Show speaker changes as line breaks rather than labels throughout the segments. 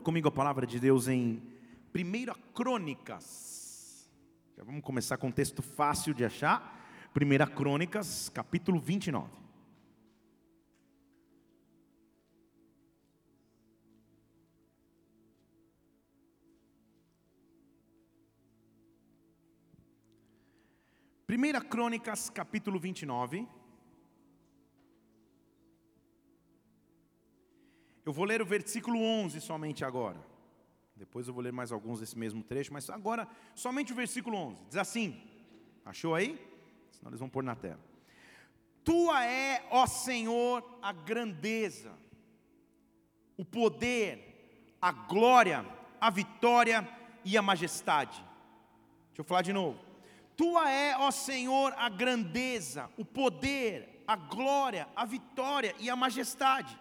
Abra comigo a palavra de Deus em 1 Crônicas. Já vamos começar com um texto fácil de achar. 1 Crônicas, capítulo 29. Primeira Crônicas, capítulo 29. Eu vou ler o versículo 11 somente agora. Depois eu vou ler mais alguns desse mesmo trecho, mas agora somente o versículo 11. Diz assim: Achou aí? Senão eles vão pôr na tela. Tua é, ó Senhor, a grandeza, o poder, a glória, a vitória e a majestade. Deixa eu falar de novo. Tua é, ó Senhor, a grandeza, o poder, a glória, a vitória e a majestade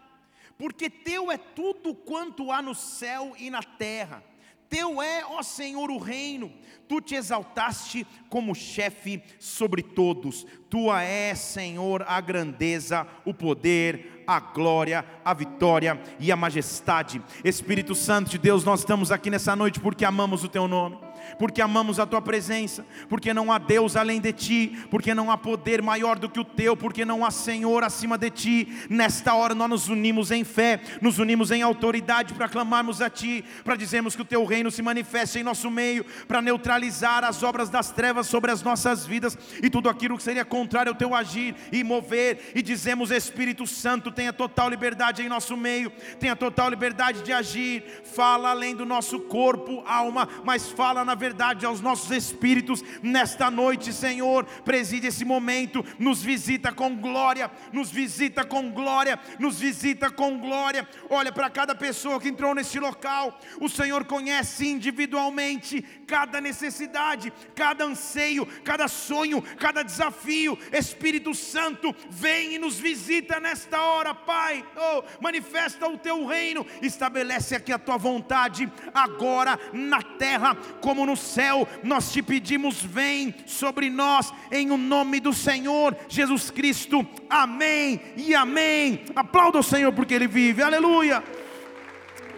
porque teu é tudo quanto há no céu e na terra. Teu é, ó Senhor, o reino, tu te exaltaste como chefe sobre todos. Tua é, Senhor, a grandeza, o poder, a glória, a vitória e a majestade. Espírito Santo de Deus, nós estamos aqui nessa noite porque amamos o teu nome porque amamos a tua presença, porque não há Deus além de ti, porque não há poder maior do que o teu, porque não há Senhor acima de ti. Nesta hora nós nos unimos em fé, nos unimos em autoridade para clamarmos a ti, para dizermos que o teu reino se manifeste em nosso meio, para neutralizar as obras das trevas sobre as nossas vidas e tudo aquilo que seria contrário ao teu agir e mover, e dizemos: Espírito Santo, tenha total liberdade em nosso meio, tenha total liberdade de agir, fala além do nosso corpo, alma, mas fala na verdade aos nossos espíritos nesta noite, Senhor. Preside esse momento, nos visita com glória, nos visita com glória, nos visita com glória. Olha para cada pessoa que entrou nesse local, o Senhor conhece individualmente cada necessidade, cada anseio, cada sonho, cada desafio. Espírito Santo, vem e nos visita nesta hora, Pai. Oh, manifesta o teu reino, estabelece aqui a tua vontade agora na terra como no céu, nós te pedimos, vem sobre nós, em o nome do Senhor Jesus Cristo, amém e amém. Aplauda o Senhor porque Ele vive, aleluia.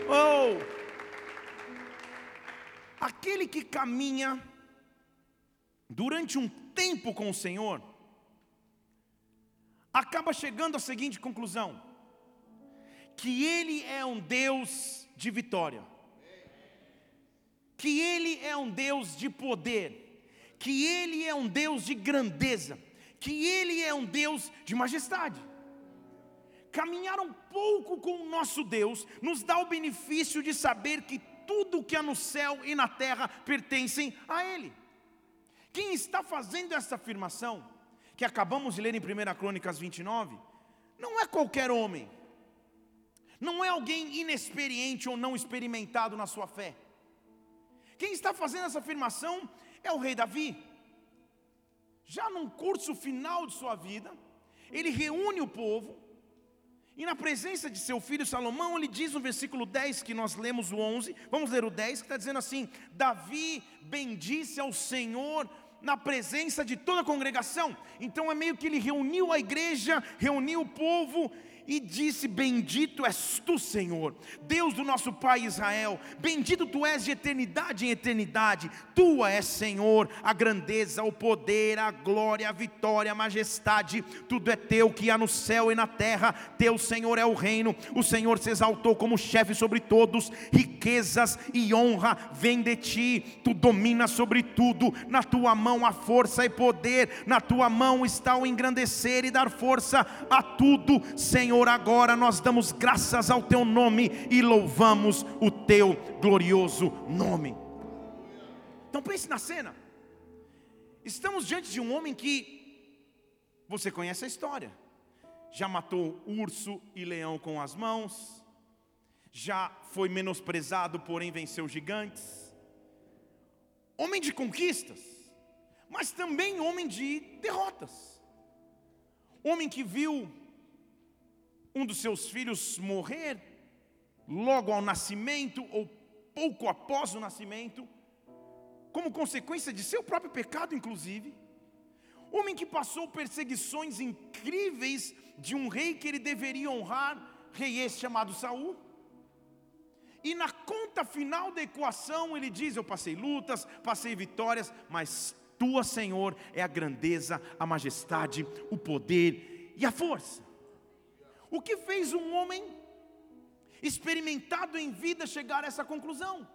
Oh, aquele que caminha durante um tempo com o Senhor, acaba chegando à seguinte conclusão: que Ele é um Deus de vitória que Ele é um Deus de poder, que Ele é um Deus de grandeza, que Ele é um Deus de majestade. Caminhar um pouco com o nosso Deus nos dá o benefício de saber que tudo que há no céu e na terra pertencem a Ele. Quem está fazendo essa afirmação, que acabamos de ler em 1 Crônicas 29, não é qualquer homem, não é alguém inexperiente ou não experimentado na sua fé quem está fazendo essa afirmação é o rei Davi. Já num curso final de sua vida, ele reúne o povo, e na presença de seu filho Salomão, ele diz no versículo 10, que nós lemos o 11, vamos ler o 10, que está dizendo assim: Davi bendisse ao Senhor na presença de toda a congregação. Então é meio que ele reuniu a igreja, reuniu o povo, e disse: Bendito és tu, Senhor, Deus do nosso Pai Israel, bendito tu és de eternidade em eternidade, tua és, Senhor, a grandeza, o poder, a glória, a vitória, a majestade, tudo é teu que há no céu e na terra, teu, Senhor, é o reino, o Senhor se exaltou como chefe sobre todos, riquezas e honra vêm de ti, tu dominas sobre tudo, na tua mão há força e poder, na tua mão está o engrandecer e dar força a tudo, Senhor Senhor, agora nós damos graças ao teu nome e louvamos o teu glorioso nome. Então pense na cena. Estamos diante de um homem que você conhece a história. Já matou urso e leão com as mãos, já foi menosprezado, porém venceu gigantes. Homem de conquistas, mas também homem de derrotas. Homem que viu um dos seus filhos morrer logo ao nascimento ou pouco após o nascimento, como consequência de seu próprio pecado, inclusive. Homem que passou perseguições incríveis de um rei que ele deveria honrar, rei esse chamado Saul. E na conta final da equação, ele diz: Eu passei lutas, passei vitórias, mas tua, Senhor, é a grandeza, a majestade, o poder e a força. O que fez um homem experimentado em vida chegar a essa conclusão?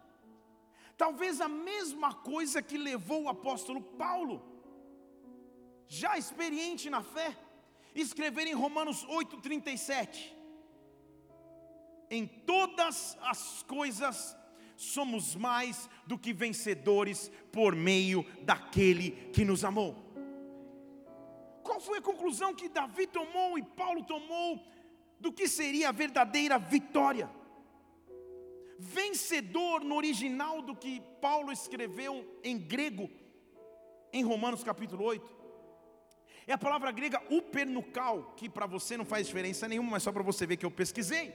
Talvez a mesma coisa que levou o apóstolo Paulo, já experiente na fé, escrever em Romanos 8,37: Em todas as coisas somos mais do que vencedores por meio daquele que nos amou. Qual foi a conclusão que Davi tomou e Paulo tomou do que seria a verdadeira vitória? vencedor no original do que Paulo escreveu em grego, em Romanos capítulo 8. É a palavra grega upernukal, que para você não faz diferença nenhuma, mas só para você ver que eu pesquisei.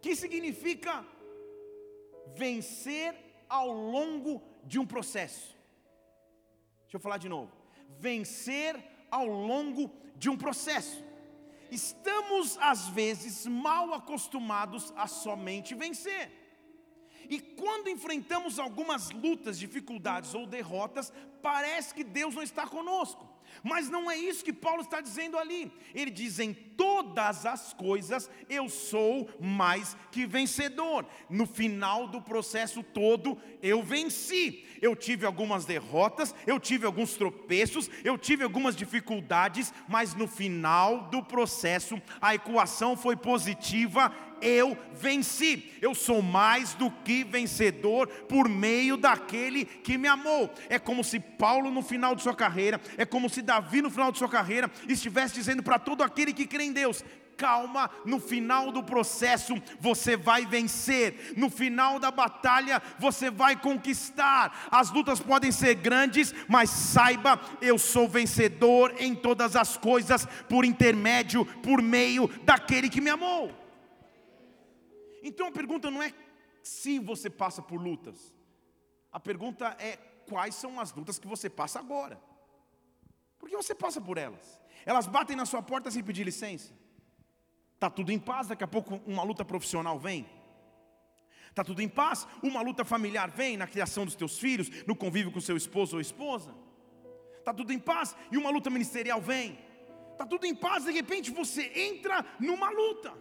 Que significa vencer ao longo de um processo. Deixa eu falar de novo. Vencer ao longo de um processo. Estamos às vezes mal acostumados a somente vencer. E quando enfrentamos algumas lutas, dificuldades ou derrotas, parece que Deus não está conosco. Mas não é isso que Paulo está dizendo ali. Ele diz: em todas as coisas eu sou mais que vencedor. No final do processo todo, eu venci. Eu tive algumas derrotas, eu tive alguns tropeços, eu tive algumas dificuldades, mas no final do processo a equação foi positiva eu venci. Eu sou mais do que vencedor por meio daquele que me amou. É como se Paulo no final de sua carreira, é como se Davi no final de sua carreira estivesse dizendo para todo aquele que crê em Deus: calma, no final do processo você vai vencer, no final da batalha você vai conquistar. As lutas podem ser grandes, mas saiba, eu sou vencedor em todas as coisas por intermédio, por meio daquele que me amou. Então a pergunta não é se você passa por lutas, a pergunta é quais são as lutas que você passa agora. Porque você passa por elas. Elas batem na sua porta sem pedir licença. Está tudo em paz, daqui a pouco uma luta profissional vem. Está tudo em paz, uma luta familiar vem na criação dos teus filhos, no convívio com seu esposo ou esposa. Está tudo em paz e uma luta ministerial vem. Está tudo em paz, de repente você entra numa luta.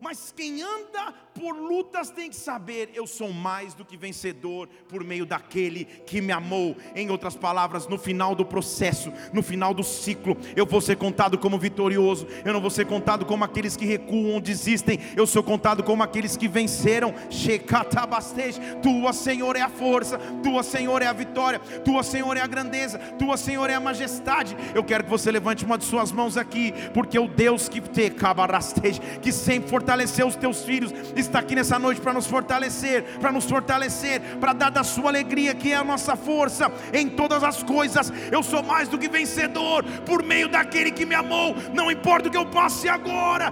Mas quem anda por lutas tem que saber: eu sou mais do que vencedor por meio daquele que me amou. Em outras palavras, no final do processo, no final do ciclo, eu vou ser contado como vitorioso. Eu não vou ser contado como aqueles que recuam, desistem. Eu sou contado como aqueles que venceram. Tua, Senhor, é a força. Tua, Senhor, é a vitória. Tua, Senhor, é a grandeza. Tua, Senhor, é a majestade. Eu quero que você levante uma de suas mãos aqui, porque o Deus que te que sempre fortaleceu fortalecer os teus filhos, está aqui nessa noite para nos fortalecer, para nos fortalecer, para dar da sua alegria, que é a nossa força em todas as coisas. Eu sou mais do que vencedor por meio daquele que me amou, não importa o que eu passe agora.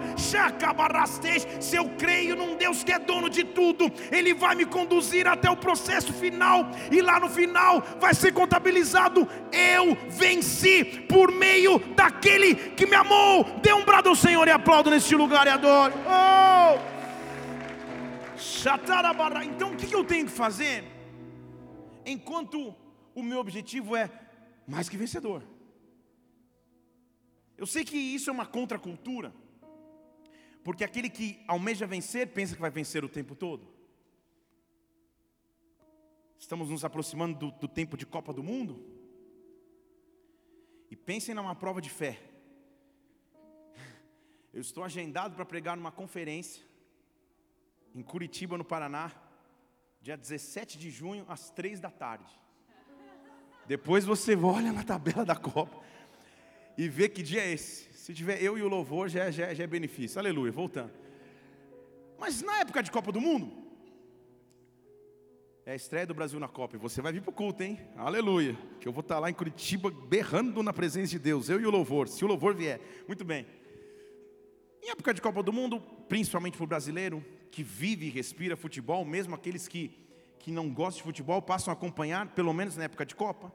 Se eu creio num Deus que é dono de tudo, Ele vai me conduzir até o processo final, e lá no final vai ser contabilizado: eu venci por meio daquele que me amou. Dê um brado ao Senhor e aplaudo neste lugar e adore. Oh! Então o que eu tenho que fazer? Enquanto o meu objetivo é mais que vencedor. Eu sei que isso é uma contracultura, porque aquele que almeja vencer pensa que vai vencer o tempo todo. Estamos nos aproximando do, do tempo de Copa do Mundo. E pensem numa prova de fé. Eu estou agendado para pregar numa conferência em Curitiba, no Paraná, dia 17 de junho, às 3 da tarde. Depois você olha na tabela da Copa e vê que dia é esse. Se tiver eu e o louvor, já, é, já, é, já é benefício. Aleluia, voltando. Mas na época de Copa do Mundo, é a estreia do Brasil na Copa. E você vai vir para o culto, hein? Aleluia. Que eu vou estar lá em Curitiba berrando na presença de Deus, eu e o louvor, se o louvor vier. Muito bem. Em época de Copa do Mundo, principalmente para o brasileiro, que vive e respira futebol, mesmo aqueles que, que não gostam de futebol, passam a acompanhar, pelo menos na época de Copa.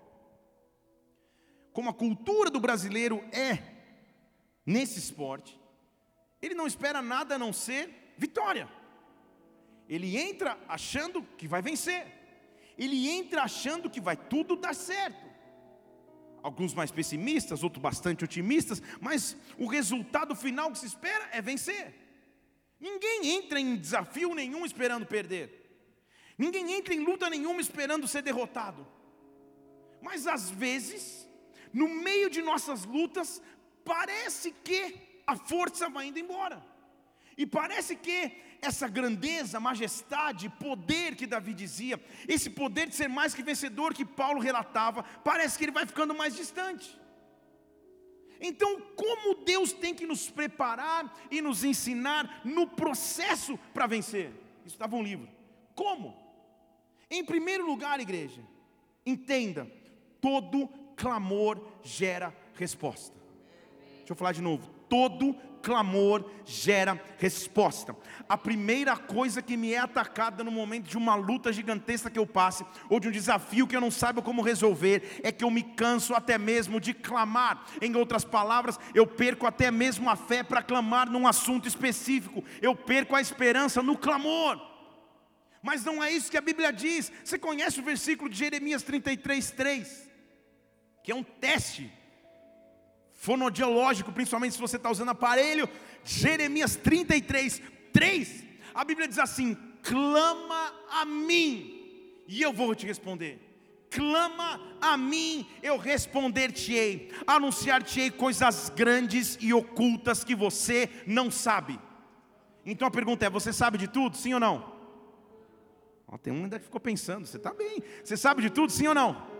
Como a cultura do brasileiro é nesse esporte, ele não espera nada a não ser vitória. Ele entra achando que vai vencer. Ele entra achando que vai tudo dar certo. Alguns mais pessimistas, outros bastante otimistas, mas o resultado final que se espera é vencer. Ninguém entra em desafio nenhum esperando perder. Ninguém entra em luta nenhuma esperando ser derrotado. Mas às vezes, no meio de nossas lutas, parece que a força vai indo embora. E parece que essa grandeza, majestade, poder que Davi dizia, esse poder de ser mais que vencedor que Paulo relatava, parece que ele vai ficando mais distante. Então, como Deus tem que nos preparar e nos ensinar no processo para vencer? Isso estava um livro. Como? Em primeiro lugar, igreja, entenda: todo clamor gera resposta. Deixa eu falar de novo. Todo clamor gera resposta. A primeira coisa que me é atacada no momento de uma luta gigantesca que eu passe, ou de um desafio que eu não saiba como resolver, é que eu me canso até mesmo de clamar. Em outras palavras, eu perco até mesmo a fé para clamar num assunto específico, eu perco a esperança no clamor. Mas não é isso que a Bíblia diz. Você conhece o versículo de Jeremias 33, 3? Que é um teste fonodiológico, principalmente se você está usando aparelho. Jeremias 33, 3. A Bíblia diz assim: clama a mim, e eu vou te responder. Clama a mim, eu responder-te-ei, anunciar-te-ei coisas grandes e ocultas que você não sabe. Então a pergunta é: você sabe de tudo, sim ou não? Ó, tem um ainda que ficou pensando, você está bem, você sabe de tudo, sim ou não?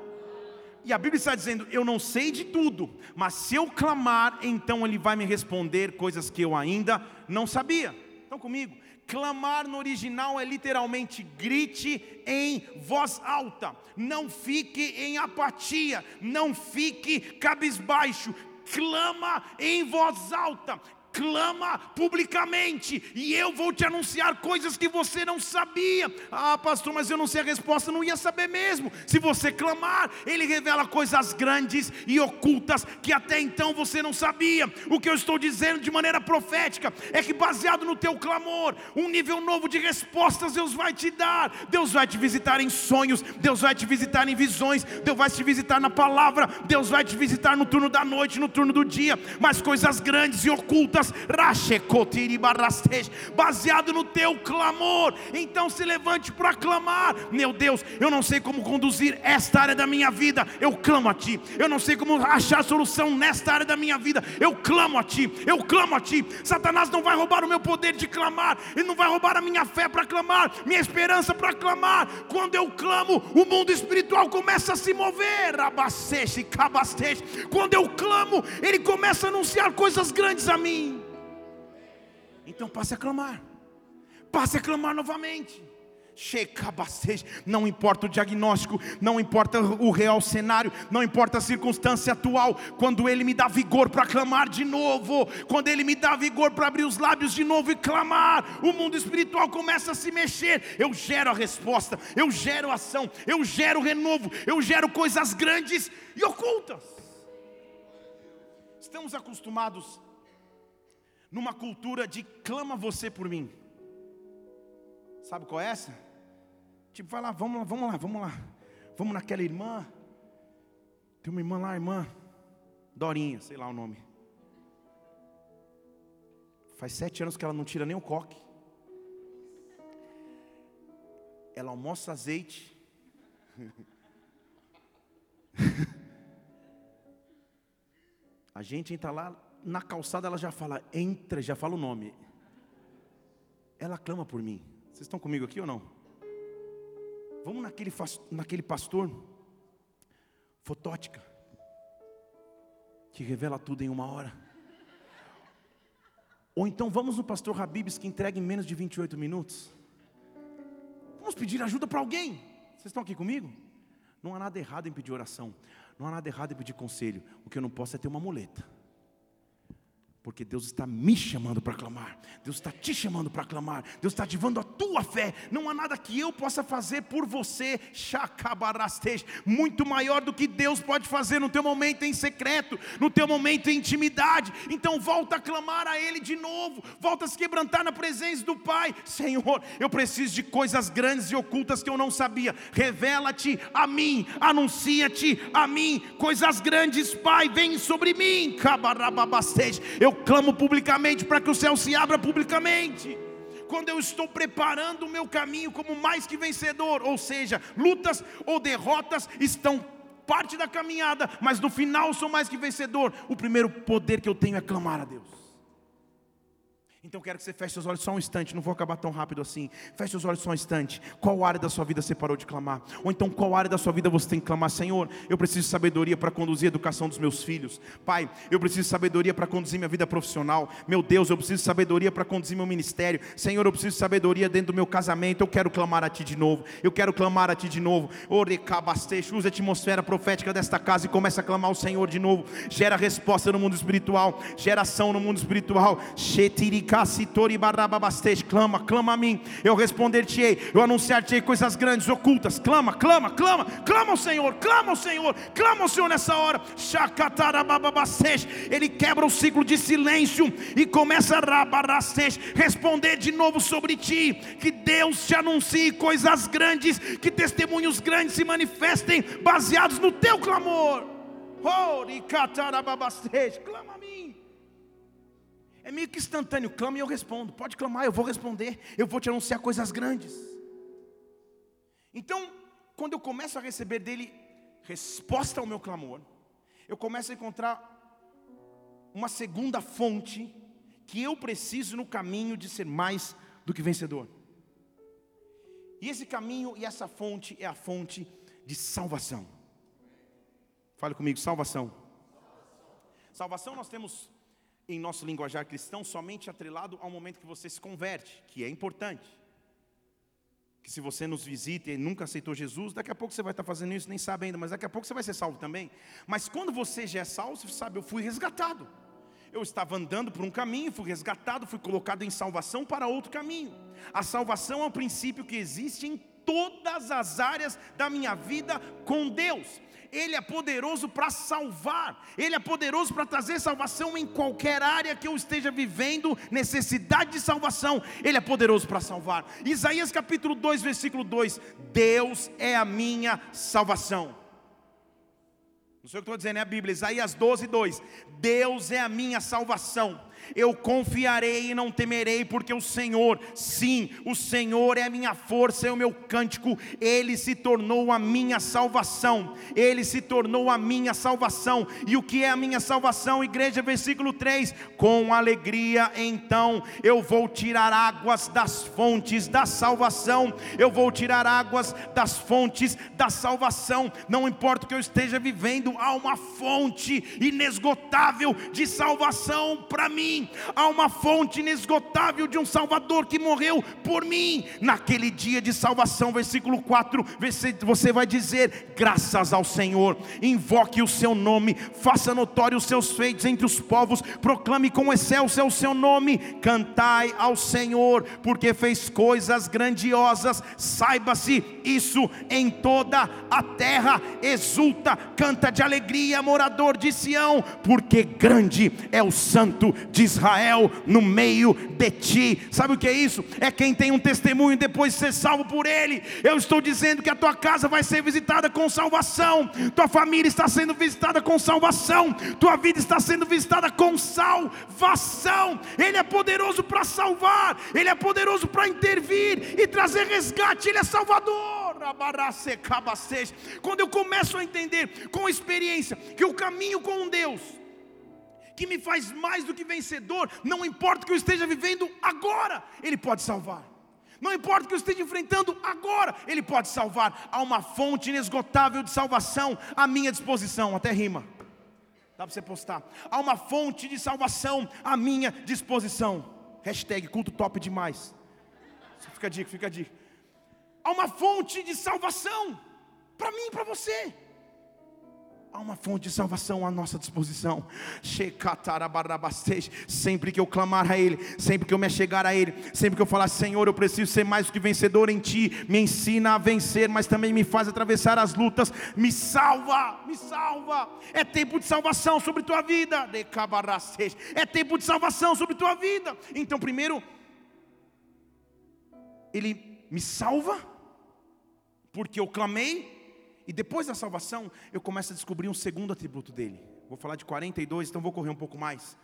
E a Bíblia está dizendo: Eu não sei de tudo, mas se eu clamar, então Ele vai me responder coisas que eu ainda não sabia. Estão comigo? Clamar no original é literalmente grite em voz alta, não fique em apatia, não fique cabisbaixo, clama em voz alta, clama publicamente, e eu vou te anunciar coisas que você não sabia. Ah, pastor, mas eu não sei a resposta, não ia saber mesmo. Se você clamar, ele revela coisas grandes e ocultas que até então você não sabia. O que eu estou dizendo de maneira profética é que, baseado no teu clamor, um nível novo de respostas Deus vai te dar. Deus vai te visitar em sonhos, Deus vai te visitar em visões, Deus vai te visitar na palavra, Deus vai te visitar no turno da noite, no turno do dia, mas coisas grandes e ocultas baseado no teu clamor. Então se levante para clamar. Meu Deus, eu não sei como conduzir esta área da minha vida, eu clamo a Ti. Eu não sei como achar solução nesta área da minha vida, eu clamo a Ti. Eu clamo a Ti. Satanás não vai roubar o meu poder de clamar, ele não vai roubar a minha fé para clamar, minha esperança para clamar. Quando eu clamo, o mundo espiritual começa a se mover. Abasteche, cabasteche. Quando eu clamo, ele começa a anunciar coisas grandes a mim. Então passe a clamar. Passe a clamar novamente. Não importa o diagnóstico, não importa o real cenário, não importa a circunstância atual, quando Ele me dá vigor para clamar de novo, quando Ele me dá vigor para abrir os lábios de novo e clamar, o mundo espiritual começa a se mexer. Eu gero a resposta, eu gero ação, eu gero renovo, eu gero coisas grandes e ocultas. Estamos acostumados numa cultura de clama você por mim. Sabe qual é essa? Tipo, vai lá, vamos lá, vamos lá, vamos lá. Vamos naquela irmã. Tem uma irmã lá, irmã Dorinha, sei lá o nome. Faz sete anos que ela não tira nem o coque. Ela almoça azeite. A gente entra lá, na calçada ela já fala, entra, já fala o nome. Ela clama por mim. Vocês estão comigo aqui ou não? Vamos naquele, naquele pastor fotótica, que revela tudo em uma hora. Ou então vamos no pastor Habibs que entrega em menos de 28 minutos. Vamos pedir ajuda para alguém. Vocês estão aqui comigo? Não há nada errado em pedir oração. Não há nada errado em pedir conselho. O que eu não posso é ter uma muleta. Porque Deus está me chamando para clamar, Deus está te chamando para clamar, Deus está ativando a tua fé. Não há nada que eu possa fazer por você, muito maior do que Deus pode fazer no teu momento em secreto, no teu momento em intimidade. Então volta a clamar a Ele de novo, volta a se quebrantar na presença do Pai. Senhor, eu preciso de coisas grandes e ocultas que eu não sabia. Revela-te a mim, anuncia-te a mim, coisas grandes, Pai, vem sobre mim. Eu eu clamo publicamente para que o céu se abra publicamente. Quando eu estou preparando o meu caminho como mais que vencedor, ou seja, lutas ou derrotas estão parte da caminhada, mas no final sou mais que vencedor. O primeiro poder que eu tenho é clamar a Deus. Então quero que você feche seus olhos só um instante, não vou acabar tão rápido assim. Feche seus olhos só um instante. Qual área da sua vida você parou de clamar? Ou então qual área da sua vida você tem que clamar, Senhor? Eu preciso de sabedoria para conduzir a educação dos meus filhos. Pai, eu preciso de sabedoria para conduzir minha vida profissional. Meu Deus, eu preciso de sabedoria para conduzir meu ministério. Senhor, eu preciso de sabedoria dentro do meu casamento. Eu quero clamar a Ti de novo. Eu quero clamar a Ti de novo. Orecabastejo, usa a atmosfera profética desta casa e começa a clamar ao Senhor de novo. Gera resposta no mundo espiritual, geração no mundo espiritual. Shetiri clama, clama a mim, eu responder-te-ei, eu anunciar-te-ei coisas grandes, ocultas, clama, clama, clama, clama ao Senhor, clama ao Senhor, clama ao Senhor nessa hora, ele quebra o ciclo de silêncio e começa a responder de novo sobre ti, que Deus te anuncie coisas grandes, que testemunhos grandes se manifestem baseados no teu clamor. Oh, clama. É meio que instantâneo, clama e eu respondo. Pode clamar, eu vou responder. Eu vou te anunciar coisas grandes. Então, quando eu começo a receber dele resposta ao meu clamor, eu começo a encontrar uma segunda fonte que eu preciso no caminho de ser mais do que vencedor. E esse caminho e essa fonte é a fonte de salvação. Fale comigo, salvação. Salvação nós temos em nosso linguajar cristão somente atrelado ao momento que você se converte, que é importante. Que se você nos visita e nunca aceitou Jesus, daqui a pouco você vai estar fazendo isso, nem sabe ainda, mas daqui a pouco você vai ser salvo também. Mas quando você já é salvo, você sabe, eu fui resgatado. Eu estava andando por um caminho, fui resgatado, fui colocado em salvação para outro caminho. A salvação é um princípio que existe em todas as áreas da minha vida com Deus. Ele é poderoso para salvar, Ele é poderoso para trazer salvação em qualquer área que eu esteja vivendo, necessidade de salvação, Ele é poderoso para salvar. Isaías capítulo 2, versículo 2: Deus é a minha salvação. Não sei o que estou dizendo, é a Bíblia, Isaías 12, 2: Deus é a minha salvação eu confiarei e não temerei, porque o Senhor, sim, o Senhor é a minha força, é o meu cântico, Ele se tornou a minha salvação, Ele se tornou a minha salvação, e o que é a minha salvação, igreja, versículo 3: com alegria então eu vou tirar águas das fontes da salvação, eu vou tirar águas das fontes da salvação, não importa o que eu esteja vivendo, há uma fonte inesgotável de salvação para mim mim. Há uma fonte inesgotável de um Salvador que morreu por mim. Naquele dia de salvação, versículo 4, você vai dizer: graças ao Senhor, invoque o seu nome, faça notório os seus feitos entre os povos, proclame com excelso o seu nome, cantai ao Senhor, porque fez coisas grandiosas, saiba-se isso em toda a terra, exulta, canta de alegria, morador de Sião, porque grande é o santo de Israel no meio de ti. Sabe o que é isso? É quem tem um testemunho depois de ser salvo por ele. Eu estou dizendo que a tua casa vai ser visitada com salvação, tua família está sendo visitada com salvação, tua vida está sendo visitada com salvação. Ele é poderoso para salvar, ele é poderoso para intervir e trazer resgate, ele é salvador. Quando eu começo a entender com experiência que o caminho com Deus que me faz mais do que vencedor, não importa o que eu esteja vivendo agora, Ele pode salvar. Não importa o que eu esteja enfrentando agora, Ele pode salvar. Há uma fonte inesgotável de salvação à minha disposição, até rima. Dá para você postar. Há uma fonte de salvação à minha disposição. Hashtag culto top demais. Fica a dica, fica a dica. Há uma fonte de salvação para mim e para você. Há uma fonte de salvação à nossa disposição. Sempre que eu clamar a Ele, sempre que eu me chegar a Ele, sempre que eu falar, Senhor, eu preciso ser mais do que vencedor em Ti, me ensina a vencer, mas também me faz atravessar as lutas, me salva, me salva. É tempo de salvação sobre tua vida. É tempo de salvação sobre tua vida. Então, primeiro, Ele me salva, porque eu clamei, e depois da salvação, eu começo a descobrir um segundo atributo dele. Vou falar de 42, então vou correr um pouco mais.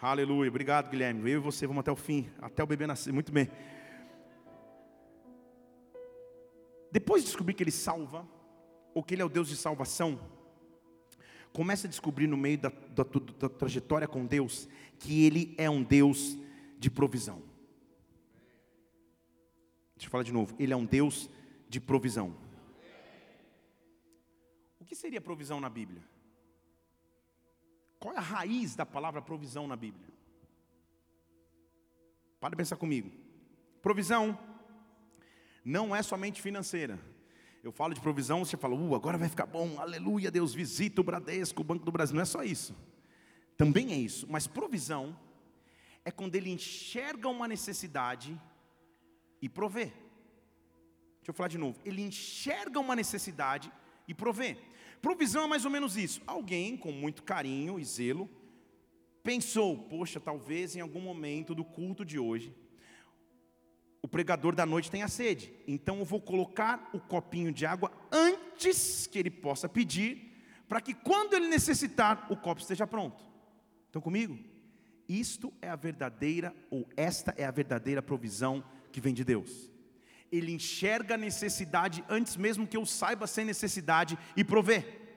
Aleluia, obrigado Guilherme. Eu e você vamos até o fim, até o bebê nascer. Muito bem. Depois de descobrir que ele salva, ou que ele é o Deus de salvação, começa a descobrir no meio da, da, da trajetória com Deus que ele é um Deus de provisão. Deixa eu falar de novo. Ele é um Deus de provisão que seria provisão na Bíblia? Qual é a raiz da palavra provisão na Bíblia? Para pensar comigo. Provisão não é somente financeira. Eu falo de provisão, você fala, uh, agora vai ficar bom, aleluia, Deus visita o Bradesco, o Banco do Brasil. Não é só isso. Também é isso. Mas provisão é quando ele enxerga uma necessidade e provê. Deixa eu falar de novo. Ele enxerga uma necessidade e provê. Provisão é mais ou menos isso. Alguém com muito carinho e zelo pensou, poxa, talvez em algum momento do culto de hoje o pregador da noite tenha sede. Então eu vou colocar o copinho de água antes que ele possa pedir, para que quando ele necessitar, o copo esteja pronto. Estão comigo? Isto é a verdadeira, ou esta é a verdadeira provisão que vem de Deus ele enxerga a necessidade antes mesmo que eu saiba sem necessidade e prover.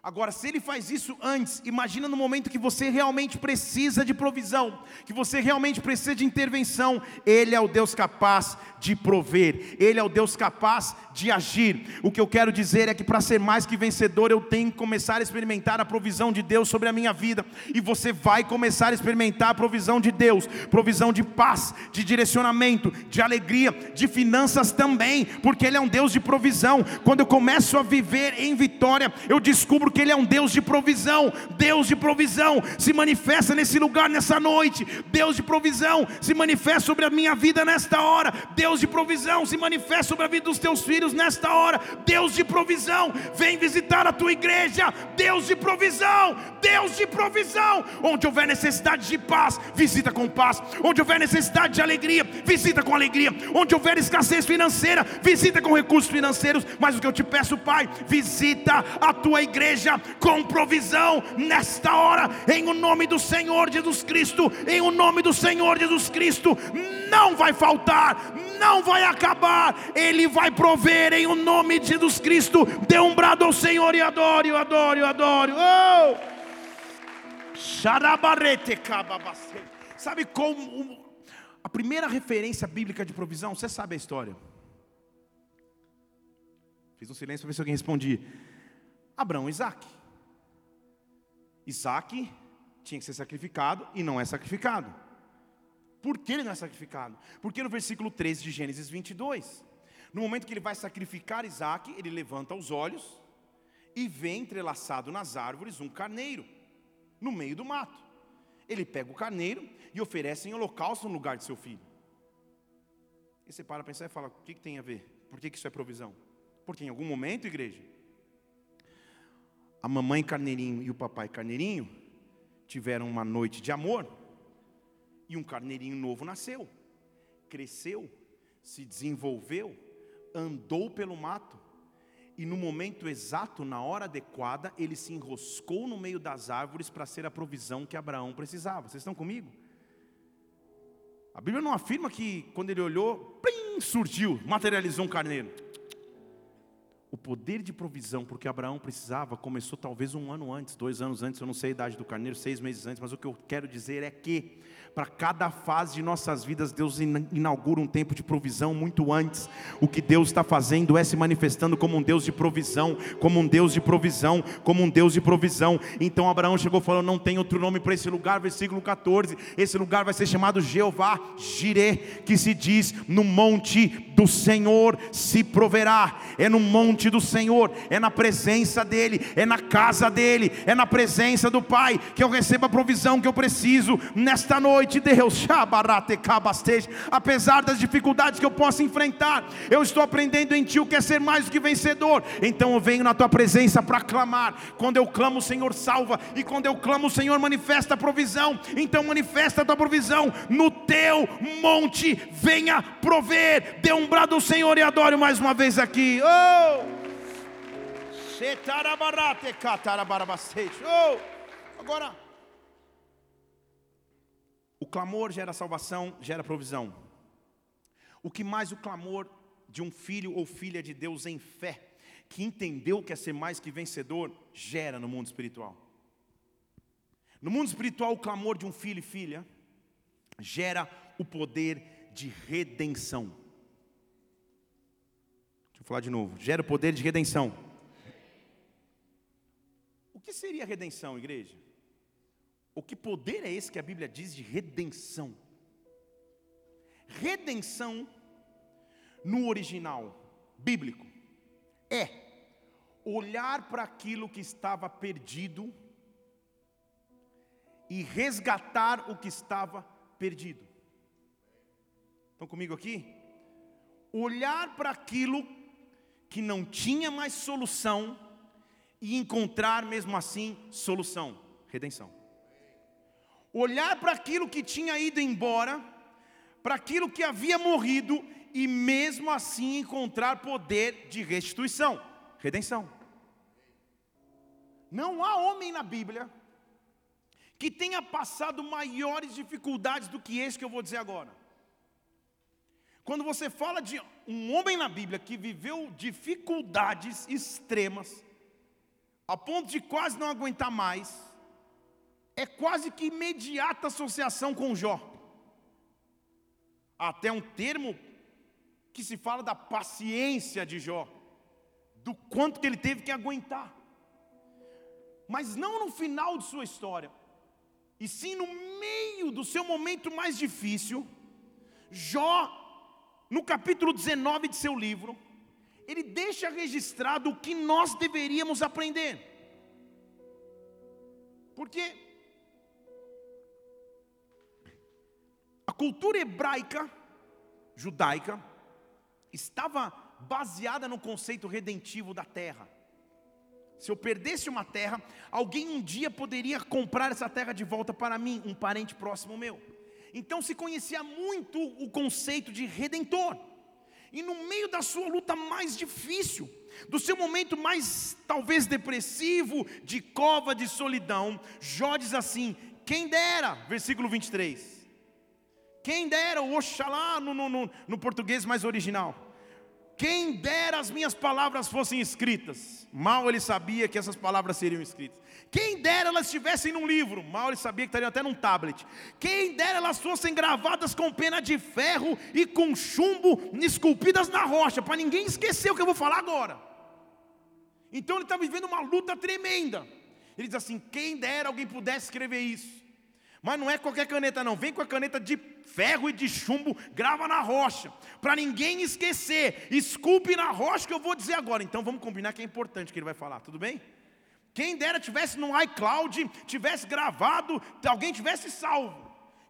Agora, se ele faz isso antes, imagina no momento que você realmente precisa de provisão, que você realmente precisa de intervenção, ele é o Deus capaz de prover, ele é o Deus capaz de agir. O que eu quero dizer é que para ser mais que vencedor, eu tenho que começar a experimentar a provisão de Deus sobre a minha vida, e você vai começar a experimentar a provisão de Deus, provisão de paz, de direcionamento, de alegria, de finanças também, porque ele é um Deus de provisão. Quando eu começo a viver em vitória, eu descubro porque Ele é um Deus de provisão. Deus de provisão se manifesta nesse lugar, nessa noite. Deus de provisão se manifesta sobre a minha vida nesta hora. Deus de provisão se manifesta sobre a vida dos teus filhos nesta hora. Deus de provisão, vem visitar a tua igreja. Deus de provisão, Deus de provisão. Onde houver necessidade de paz, visita com paz. Onde houver necessidade de alegria, visita com alegria. Onde houver escassez financeira, visita com recursos financeiros. Mas o que eu te peço, Pai, visita a tua igreja igreja com provisão nesta hora, em o nome do Senhor Jesus Cristo, em o nome do Senhor Jesus Cristo, não vai faltar, não vai acabar, Ele vai prover em o nome de Jesus Cristo. Dê um brado ao Senhor e adore, adore, adore. Oh! Sabe como a primeira referência bíblica de provisão? Você sabe a história? Fiz um silêncio para ver se alguém respondia. Abraão e Isaac. Isaac tinha que ser sacrificado e não é sacrificado. Por que ele não é sacrificado? Porque no versículo 13 de Gênesis 22, no momento que ele vai sacrificar Isaac, ele levanta os olhos e vê entrelaçado nas árvores um carneiro, no meio do mato. Ele pega o carneiro e oferece em holocausto no lugar de seu filho. E você para pensar e fala: o que, que tem a ver? Por que, que isso é provisão? Porque em algum momento, igreja, a mamãe carneirinho e o papai carneirinho tiveram uma noite de amor e um carneirinho novo nasceu, cresceu, se desenvolveu, andou pelo mato e no momento exato, na hora adequada, ele se enroscou no meio das árvores para ser a provisão que Abraão precisava. Vocês estão comigo? A Bíblia não afirma que quando ele olhou, plim, surgiu, materializou um carneiro. O poder de provisão, porque Abraão precisava, começou talvez um ano antes, dois anos antes, eu não sei a idade do carneiro, seis meses antes, mas o que eu quero dizer é que para cada fase de nossas vidas, Deus inaugura um tempo de provisão muito antes. O que Deus está fazendo é se manifestando como um Deus de provisão, como um Deus de provisão, como um Deus de provisão. Então Abraão chegou falou: Não tem outro nome para esse lugar, versículo 14. Esse lugar vai ser chamado Jeová Jireh, que se diz no monte do Senhor se proverá. É no monte do Senhor, é na presença dEle, é na casa dEle, é na presença do Pai que eu recebo a provisão que eu preciso nesta noite, Deus. Apesar das dificuldades que eu possa enfrentar, eu estou aprendendo em Ti o que é ser mais do que vencedor. Então eu venho na Tua presença para clamar. Quando eu clamo, o Senhor salva, e quando eu clamo, o Senhor manifesta a provisão. Então manifesta a Tua provisão no Teu monte, venha prover. Dê um brado ao Senhor e adore mais uma vez aqui. Oh! Oh! Agora, o clamor gera salvação, gera provisão. O que mais o clamor de um filho ou filha de Deus em fé, que entendeu que é ser mais que vencedor, gera no mundo espiritual. No mundo espiritual, o clamor de um filho e filha gera o poder de redenção. Deixa eu falar de novo. Gera o poder de redenção. Que seria redenção, igreja? O que poder é esse que a Bíblia diz de redenção? Redenção, no original bíblico, é olhar para aquilo que estava perdido e resgatar o que estava perdido. Estão comigo aqui? Olhar para aquilo que não tinha mais solução e encontrar mesmo assim solução, redenção. Olhar para aquilo que tinha ido embora, para aquilo que havia morrido e mesmo assim encontrar poder de restituição, redenção. Não há homem na Bíblia que tenha passado maiores dificuldades do que esse que eu vou dizer agora. Quando você fala de um homem na Bíblia que viveu dificuldades extremas, a ponto de quase não aguentar mais, é quase que imediata associação com Jó. Até um termo que se fala da paciência de Jó, do quanto que ele teve que aguentar. Mas não no final de sua história, e sim no meio do seu momento mais difícil, Jó, no capítulo 19 de seu livro, ele deixa registrado o que nós deveríamos aprender. Porque a cultura hebraica, judaica, estava baseada no conceito redentivo da terra. Se eu perdesse uma terra, alguém um dia poderia comprar essa terra de volta para mim, um parente próximo meu. Então se conhecia muito o conceito de redentor. E no meio da sua luta mais difícil, do seu momento mais talvez depressivo, de cova de solidão, Jó diz assim: quem dera, versículo 23. Quem dera, Oxalá no, no, no, no português mais original quem dera as minhas palavras fossem escritas. Mal ele sabia que essas palavras seriam escritas. Quem dera elas estivessem num livro. Mal ele sabia que estariam até num tablet. Quem dera elas fossem gravadas com pena de ferro e com chumbo esculpidas na rocha, para ninguém esquecer o que eu vou falar agora. Então ele está vivendo uma luta tremenda. Ele diz assim: quem dera alguém pudesse escrever isso. Mas não é qualquer caneta, não. Vem com a caneta de ferro e de chumbo, grava na rocha, para ninguém esquecer. Esculpe na rocha que eu vou dizer agora. Então vamos combinar que é importante que ele vai falar, tudo bem? Quem dera tivesse no iCloud, tivesse gravado, alguém tivesse salvo.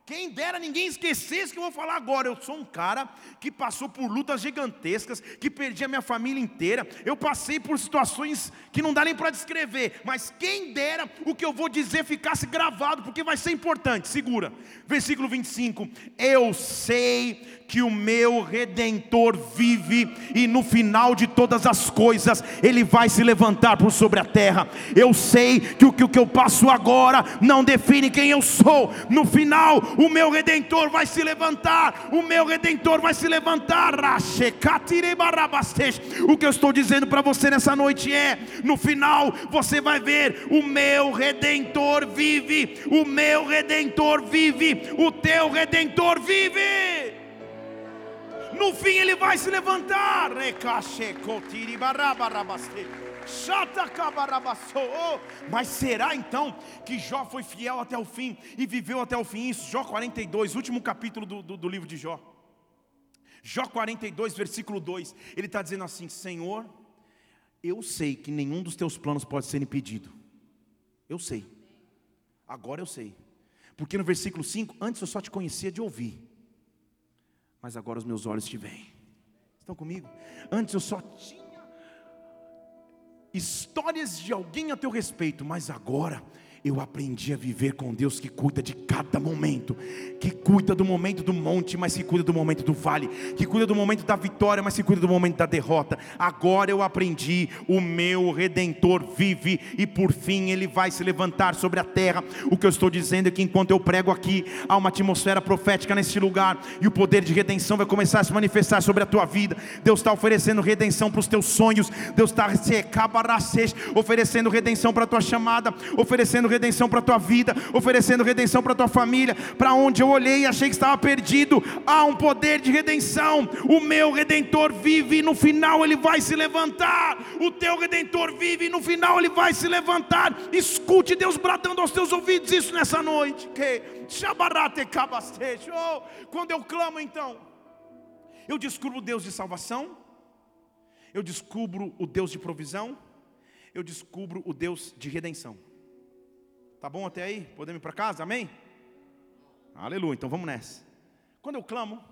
Quem dera ninguém esquecesse que eu vou falar agora. Eu sou um cara que passou por lutas gigantescas, que perdi a minha família inteira. Eu passei por situações que não dá nem para descrever. Mas quem dera o que eu vou dizer ficasse gravado, porque vai ser importante. Segura. Versículo 25. Eu sei que o meu redentor vive e no final de todas as coisas ele vai se levantar por sobre a terra. Eu sei que o que eu passo agora não define quem eu sou. No final, o meu redentor vai se levantar. O meu redentor vai se levantar. O que eu estou dizendo para você nessa noite é: no final você vai ver o meu redentor vive. O meu redentor vive. O teu redentor vive no fim ele vai se levantar. Mas será então que Jó foi fiel até o fim e viveu até o fim? Isso, Jó 42, último capítulo do, do, do livro de Jó. Jó 42, versículo 2, ele está dizendo assim: Senhor, eu sei que nenhum dos teus planos pode ser impedido. Eu sei. Agora eu sei. Porque no versículo 5, antes eu só te conhecia de ouvir, mas agora os meus olhos te veem. Estão comigo? Antes eu só tinha histórias de alguém a teu respeito, mas agora eu aprendi a viver com Deus que cuida de cada momento, que cuida do momento do monte, mas que cuida do momento do vale, que cuida do momento da vitória, mas que cuida do momento da derrota. Agora eu aprendi, o meu redentor vive e por fim ele vai se levantar sobre a terra. O que eu estou dizendo é que enquanto eu prego aqui, há uma atmosfera profética neste lugar e o poder de redenção vai começar a se manifestar sobre a tua vida. Deus está oferecendo redenção para os teus sonhos, Deus está oferecendo redenção para a tua chamada, oferecendo oferecendo redenção para a tua vida, oferecendo redenção para a tua família. Para onde eu olhei e achei que estava perdido, há um poder de redenção. O meu redentor vive e no final ele vai se levantar. O teu redentor vive e no final ele vai se levantar. Escute Deus bradando aos teus ouvidos isso nessa noite. Oh, quando eu clamo então, eu descubro o Deus de salvação, eu descubro o Deus de provisão, eu descubro o Deus de redenção. Tá bom até aí? Podemos ir para casa? Amém? Aleluia. Então vamos nessa. Quando eu clamo,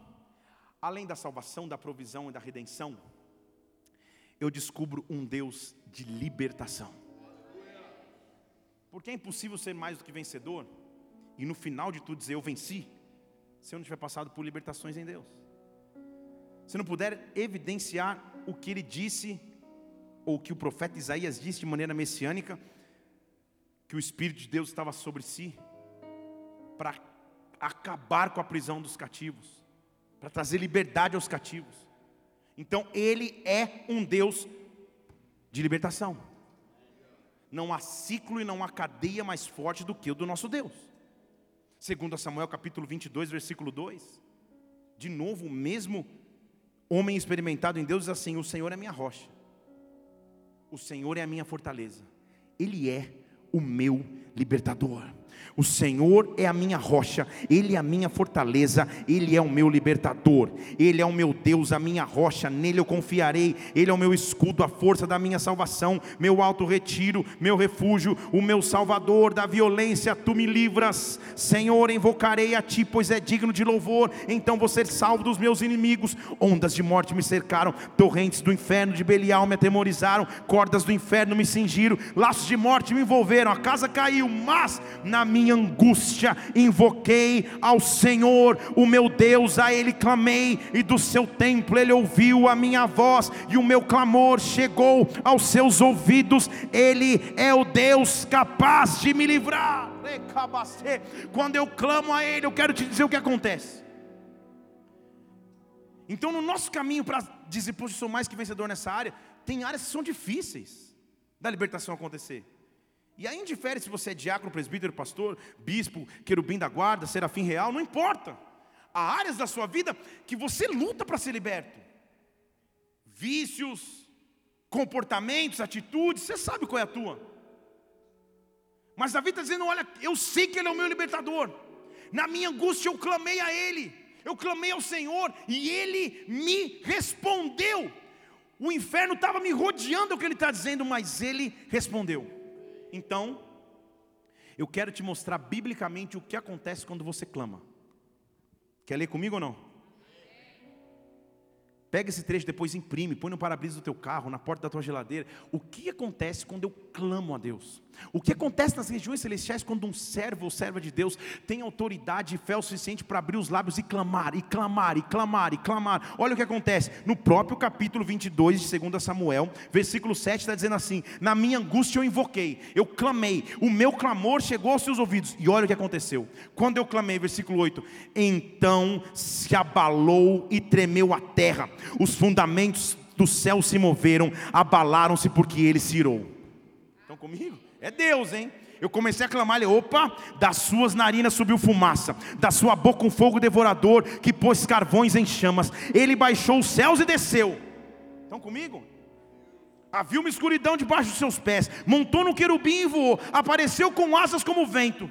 além da salvação, da provisão e da redenção, eu descubro um Deus de libertação. Porque é impossível ser mais do que vencedor e no final de tudo dizer eu venci, se eu não tiver passado por libertações em Deus. Se não puder evidenciar o que ele disse, ou que o profeta Isaías disse de maneira messiânica, que o Espírito de Deus estava sobre si para acabar com a prisão dos cativos, para trazer liberdade aos cativos. Então, Ele é um Deus de libertação. Não há ciclo e não há cadeia mais forte do que o do nosso Deus. Segundo Samuel capítulo 22, versículo 2. De novo, o mesmo homem experimentado em Deus diz assim: O Senhor é minha rocha. O Senhor é a minha fortaleza. Ele é o meu libertador. O Senhor é a minha rocha, Ele é a minha fortaleza, Ele é o meu libertador, Ele é o meu Deus, a minha rocha, nele eu confiarei, Ele é o meu escudo, a força da minha salvação, meu alto retiro, meu refúgio, o meu salvador da violência, tu me livras, Senhor, invocarei a ti, pois é digno de louvor, então vou ser salvo dos meus inimigos, ondas de morte me cercaram, torrentes do inferno de Belial me atemorizaram, cordas do inferno me cingiram, laços de morte me envolveram, a casa caiu, mas na minha angústia invoquei ao Senhor, o meu Deus, a Ele clamei, e do seu templo Ele ouviu a minha voz, e o meu clamor chegou aos seus ouvidos. Ele é o Deus capaz de me livrar. Quando eu clamo a Ele, eu quero te dizer o que acontece. Então, no nosso caminho para dizer, poxa, sou mais que vencedor nessa área, tem áreas que são difíceis da libertação acontecer. E aí indifere se você é diácono, presbítero, pastor, bispo, querubim da guarda, serafim real, não importa. Há áreas da sua vida que você luta para ser liberto. Vícios, comportamentos, atitudes, você sabe qual é a tua. Mas Davi está dizendo: olha, eu sei que Ele é o meu libertador. Na minha angústia eu clamei a Ele, eu clamei ao Senhor e Ele me respondeu. O inferno estava me rodeando, é o que Ele está dizendo, mas Ele respondeu. Então, eu quero te mostrar biblicamente o que acontece quando você clama. Quer ler comigo ou não? Pega esse trecho depois imprime, põe no para-brisa do teu carro, na porta da tua geladeira. O que acontece quando eu clamo a Deus? O que acontece nas regiões celestiais quando um servo ou serva de Deus tem autoridade e fé o suficiente para abrir os lábios e clamar, e clamar, e clamar, e clamar? Olha o que acontece. No próprio capítulo 22 de 2 Samuel, versículo 7 está dizendo assim: Na minha angústia eu invoquei, eu clamei, o meu clamor chegou aos seus ouvidos. E olha o que aconteceu. Quando eu clamei, versículo 8: Então se abalou e tremeu a terra os fundamentos do céu se moveram, abalaram-se porque ele se irou. Estão comigo? É Deus, hein? Eu comecei a clamar, ele, opa, das suas narinas subiu fumaça, da sua boca um fogo devorador que pôs carvões em chamas. Ele baixou os céus e desceu. Estão comigo? Havia uma escuridão debaixo dos seus pés, montou no querubim e voou, apareceu com asas como vento,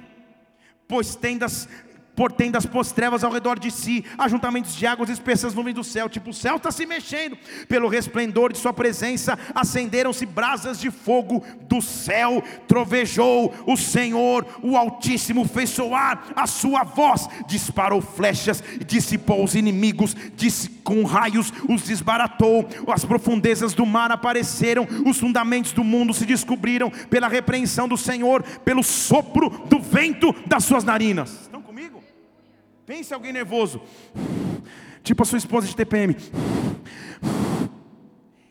pois tendas portendo as postrevas ao redor de si, ajuntamentos de águas espessas nuvens do céu, tipo o céu está se mexendo, pelo resplendor de sua presença, acenderam-se brasas de fogo do céu, trovejou o Senhor, o Altíssimo fez soar a sua voz, disparou flechas, dissipou os inimigos, disse com raios os desbaratou, as profundezas do mar apareceram, os fundamentos do mundo se descobriram pela repreensão do Senhor, pelo sopro do vento das suas narinas. Pense alguém nervoso, tipo a sua esposa de TPM.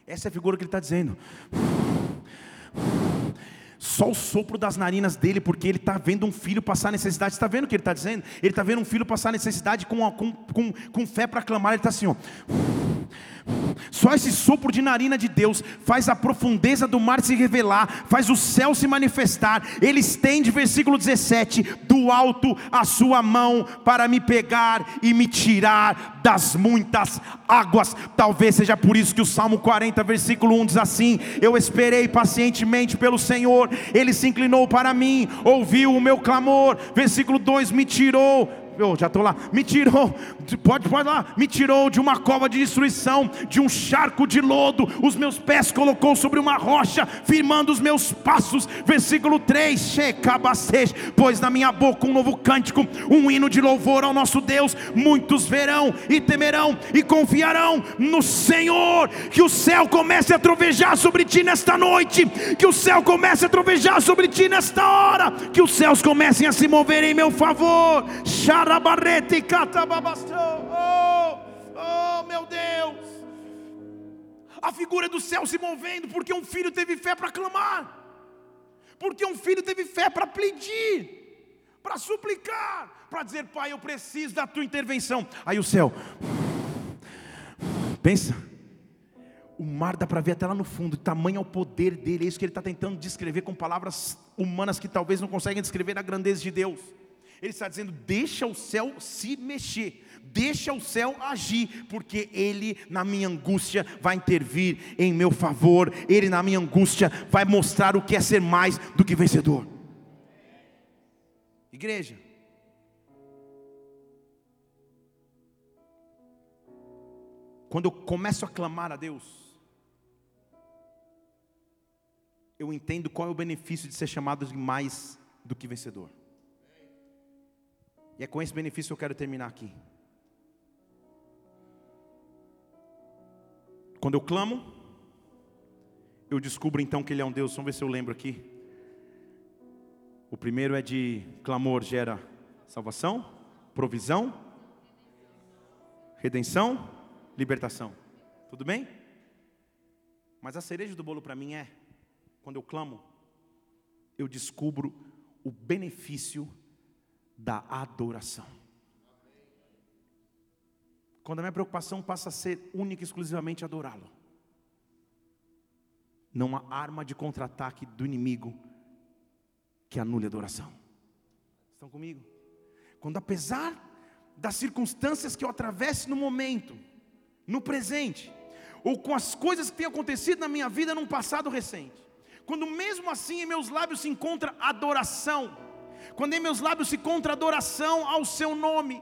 Essa é a figura que ele está dizendo. Só o sopro das narinas dele, porque ele está vendo um filho passar necessidade. Está vendo o que ele está dizendo? Ele está vendo um filho passar necessidade com, com, com, com fé para clamar. Ele está assim, ó. Só esse sopro de narina de Deus faz a profundeza do mar se revelar, faz o céu se manifestar. Ele estende, versículo 17, do alto a sua mão para me pegar e me tirar das muitas águas. Talvez seja por isso que o Salmo 40, versículo 1 diz assim: Eu esperei pacientemente pelo Senhor, ele se inclinou para mim, ouviu o meu clamor. Versículo 2: Me tirou eu já estou lá, me tirou, pode, pode lá, me tirou de uma cova de destruição, de um charco de lodo, os meus pés colocou sobre uma rocha, firmando os meus passos. Versículo 3: pois na minha boca um novo cântico, um hino de louvor ao nosso Deus. Muitos verão e temerão e confiarão no Senhor. Que o céu comece a trovejar sobre ti nesta noite, que o céu comece a trovejar sobre ti nesta hora, que os céus comecem a se mover em meu favor. Oh, oh, meu Deus. A figura do céu se movendo, porque um filho teve fé para clamar, porque um filho teve fé para pedir, para suplicar, para dizer: Pai, eu preciso da tua intervenção. Aí o céu, pensa, o mar dá para ver até lá no fundo, tamanho é o poder dele, é isso que ele está tentando descrever com palavras humanas que talvez não conseguem descrever a grandeza de Deus. Ele está dizendo: deixa o céu se mexer, deixa o céu agir, porque Ele na minha angústia vai intervir em meu favor, Ele na minha angústia vai mostrar o que é ser mais do que vencedor. Igreja, quando eu começo a clamar a Deus, eu entendo qual é o benefício de ser chamado de mais do que vencedor. E é com esse benefício que eu quero terminar aqui. Quando eu clamo, eu descubro então que Ele é um Deus. Vamos ver se eu lembro aqui. O primeiro é de clamor gera salvação, provisão, redenção, libertação. Tudo bem? Mas a cereja do bolo para mim é, quando eu clamo, eu descubro o benefício da adoração. Quando a minha preocupação passa a ser única e exclusivamente adorá-lo. Não há arma de contra-ataque do inimigo que anule a adoração. Estão comigo? Quando apesar das circunstâncias que eu atravesse no momento, no presente, ou com as coisas que têm acontecido na minha vida num passado recente, quando mesmo assim em meus lábios se encontra adoração, quando em meus lábios se contra adoração ao seu nome,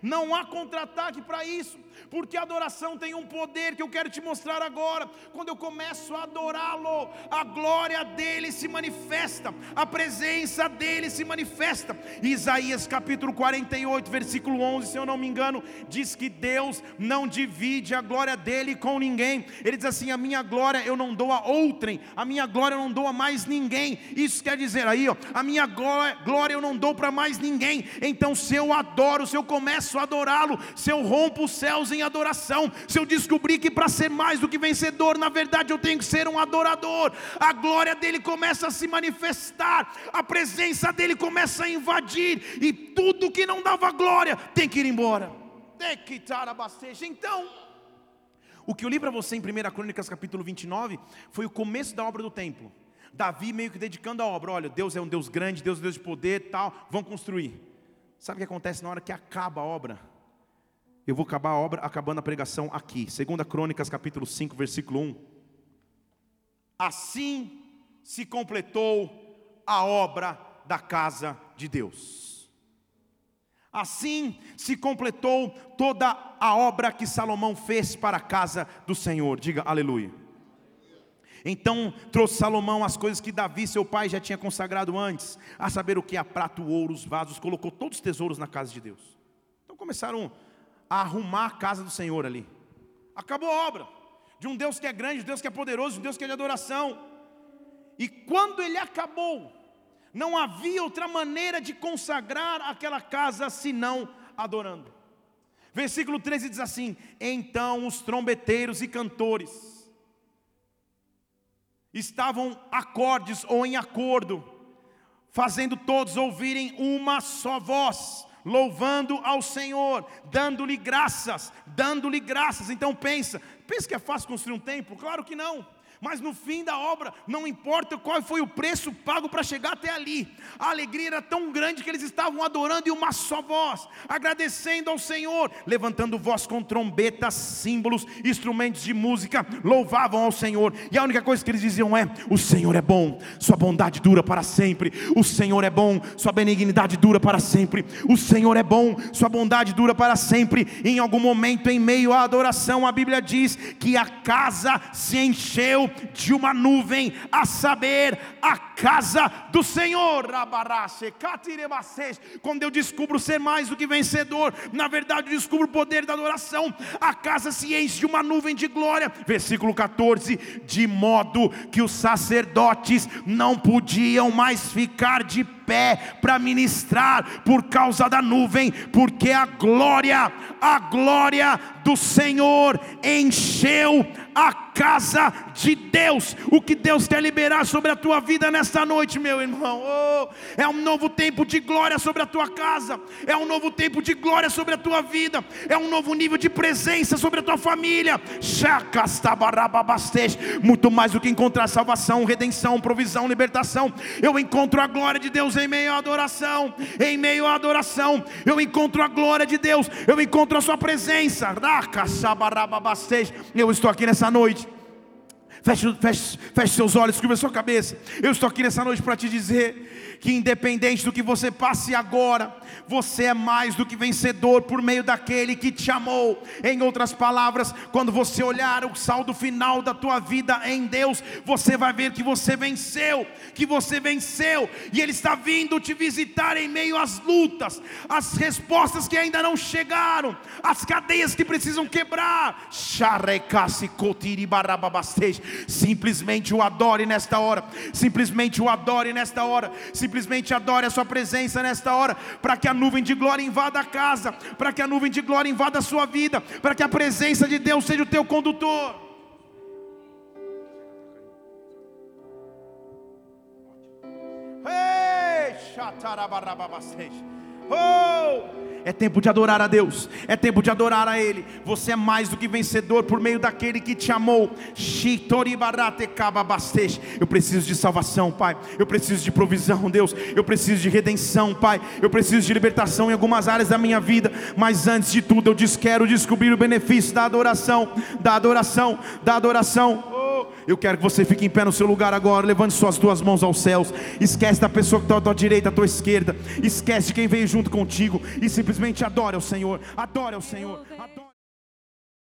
não há contra-ataque para isso, porque a adoração tem um poder que eu quero te mostrar agora. Quando eu começo a adorá-lo, a glória dele se manifesta, a presença dele se manifesta. Isaías capítulo 48, versículo 11, se eu não me engano, diz que Deus não divide a glória dele com ninguém. Ele diz assim: A minha glória eu não dou a outrem, a minha glória eu não dou a mais ninguém. Isso quer dizer aí, ó, a minha glória, eu não dou para mais ninguém. Então, se eu adoro, se eu começo a adorá-lo, se eu rompo os céus em adoração, se eu descobrir que para ser mais do que vencedor, na verdade eu tenho que ser um adorador, a glória dele começa a se manifestar, a presença dele começa a invadir, e tudo que não dava glória tem que ir embora. Então, o que eu li para você em 1 Crônicas capítulo 29 foi o começo da obra do templo. Davi meio que dedicando a obra, olha, Deus é um Deus grande, Deus é um Deus de poder, tal, vão construir. Sabe o que acontece na hora que acaba a obra? Eu vou acabar a obra acabando a pregação aqui. 2 Crônicas, capítulo 5, versículo 1. Assim se completou a obra da casa de Deus. Assim se completou toda a obra que Salomão fez para a casa do Senhor. Diga aleluia. Então trouxe Salomão as coisas que Davi, seu pai, já tinha consagrado antes, a saber o que é prato, ouro, os vasos, colocou todos os tesouros na casa de Deus. Então começaram a arrumar a casa do Senhor ali. Acabou a obra de um Deus que é grande, de um Deus que é poderoso, de um Deus que é de adoração. E quando ele acabou, não havia outra maneira de consagrar aquela casa senão adorando. Versículo 13 diz assim: Então os trombeteiros e cantores estavam acordes ou em acordo, fazendo todos ouvirem uma só voz, louvando ao Senhor, dando-lhe graças, dando-lhe graças. Então pensa, pensa que é fácil construir um templo? Claro que não mas no fim da obra, não importa qual foi o preço pago para chegar até ali, a alegria era tão grande que eles estavam adorando em uma só voz, agradecendo ao Senhor, levantando voz com trombetas, símbolos, instrumentos de música, louvavam ao Senhor, e a única coisa que eles diziam é: O Senhor é bom, Sua bondade dura para sempre, o Senhor é bom, Sua benignidade dura para sempre, o Senhor é bom, Sua bondade dura para sempre. E em algum momento, em meio à adoração, a Bíblia diz que a casa se encheu de uma nuvem, a saber, a casa do Senhor. Quando eu descubro ser mais do que vencedor, na verdade eu descubro o poder da adoração. A casa se enche de uma nuvem de glória. Versículo 14: de modo que os sacerdotes não podiam mais ficar de pé para ministrar por causa da nuvem, porque a glória, a glória do Senhor encheu a casa de Deus. O que Deus quer liberar sobre a tua vida nesta noite, meu irmão, oh, é um novo tempo de glória sobre a tua casa, é um novo tempo de glória sobre a tua vida, é um novo nível de presença sobre a tua família. Muito mais do que encontrar salvação, redenção, provisão, libertação, eu encontro a glória de Deus em meio à adoração, em meio à adoração, eu encontro a glória de Deus, eu encontro a Sua presença. Eu estou aqui nessa noite. Feche, feche, feche seus olhos, curva sua cabeça. Eu estou aqui nessa noite para te dizer que, independente do que você passe agora, você é mais do que vencedor por meio daquele que te amou. Em outras palavras, quando você olhar o saldo final da tua vida em Deus, você vai ver que você venceu, que você venceu, e Ele está vindo te visitar em meio às lutas, as respostas que ainda não chegaram, as cadeias que precisam quebrar. Simplesmente o adore nesta hora, simplesmente o adore nesta hora, simplesmente adore a Sua presença nesta hora, para que a nuvem de glória invada a casa, para que a nuvem de glória invada a sua vida, para que a presença de Deus seja o teu condutor. Ei, oh! É tempo de adorar a Deus, é tempo de adorar a Ele. Você é mais do que vencedor por meio daquele que te amou. Eu preciso de salvação, Pai. Eu preciso de provisão, Deus. Eu preciso de redenção, Pai. Eu preciso de libertação em algumas áreas da minha vida. Mas antes de tudo, eu quero descobrir o benefício da adoração, da adoração, da adoração. Eu quero que você fique em pé no seu lugar agora. Levante suas duas mãos aos céus. Esquece da pessoa que está à tua direita, à tua esquerda. Esquece quem veio junto contigo. E simplesmente adore ao Senhor. Adore ao Senhor. Adore.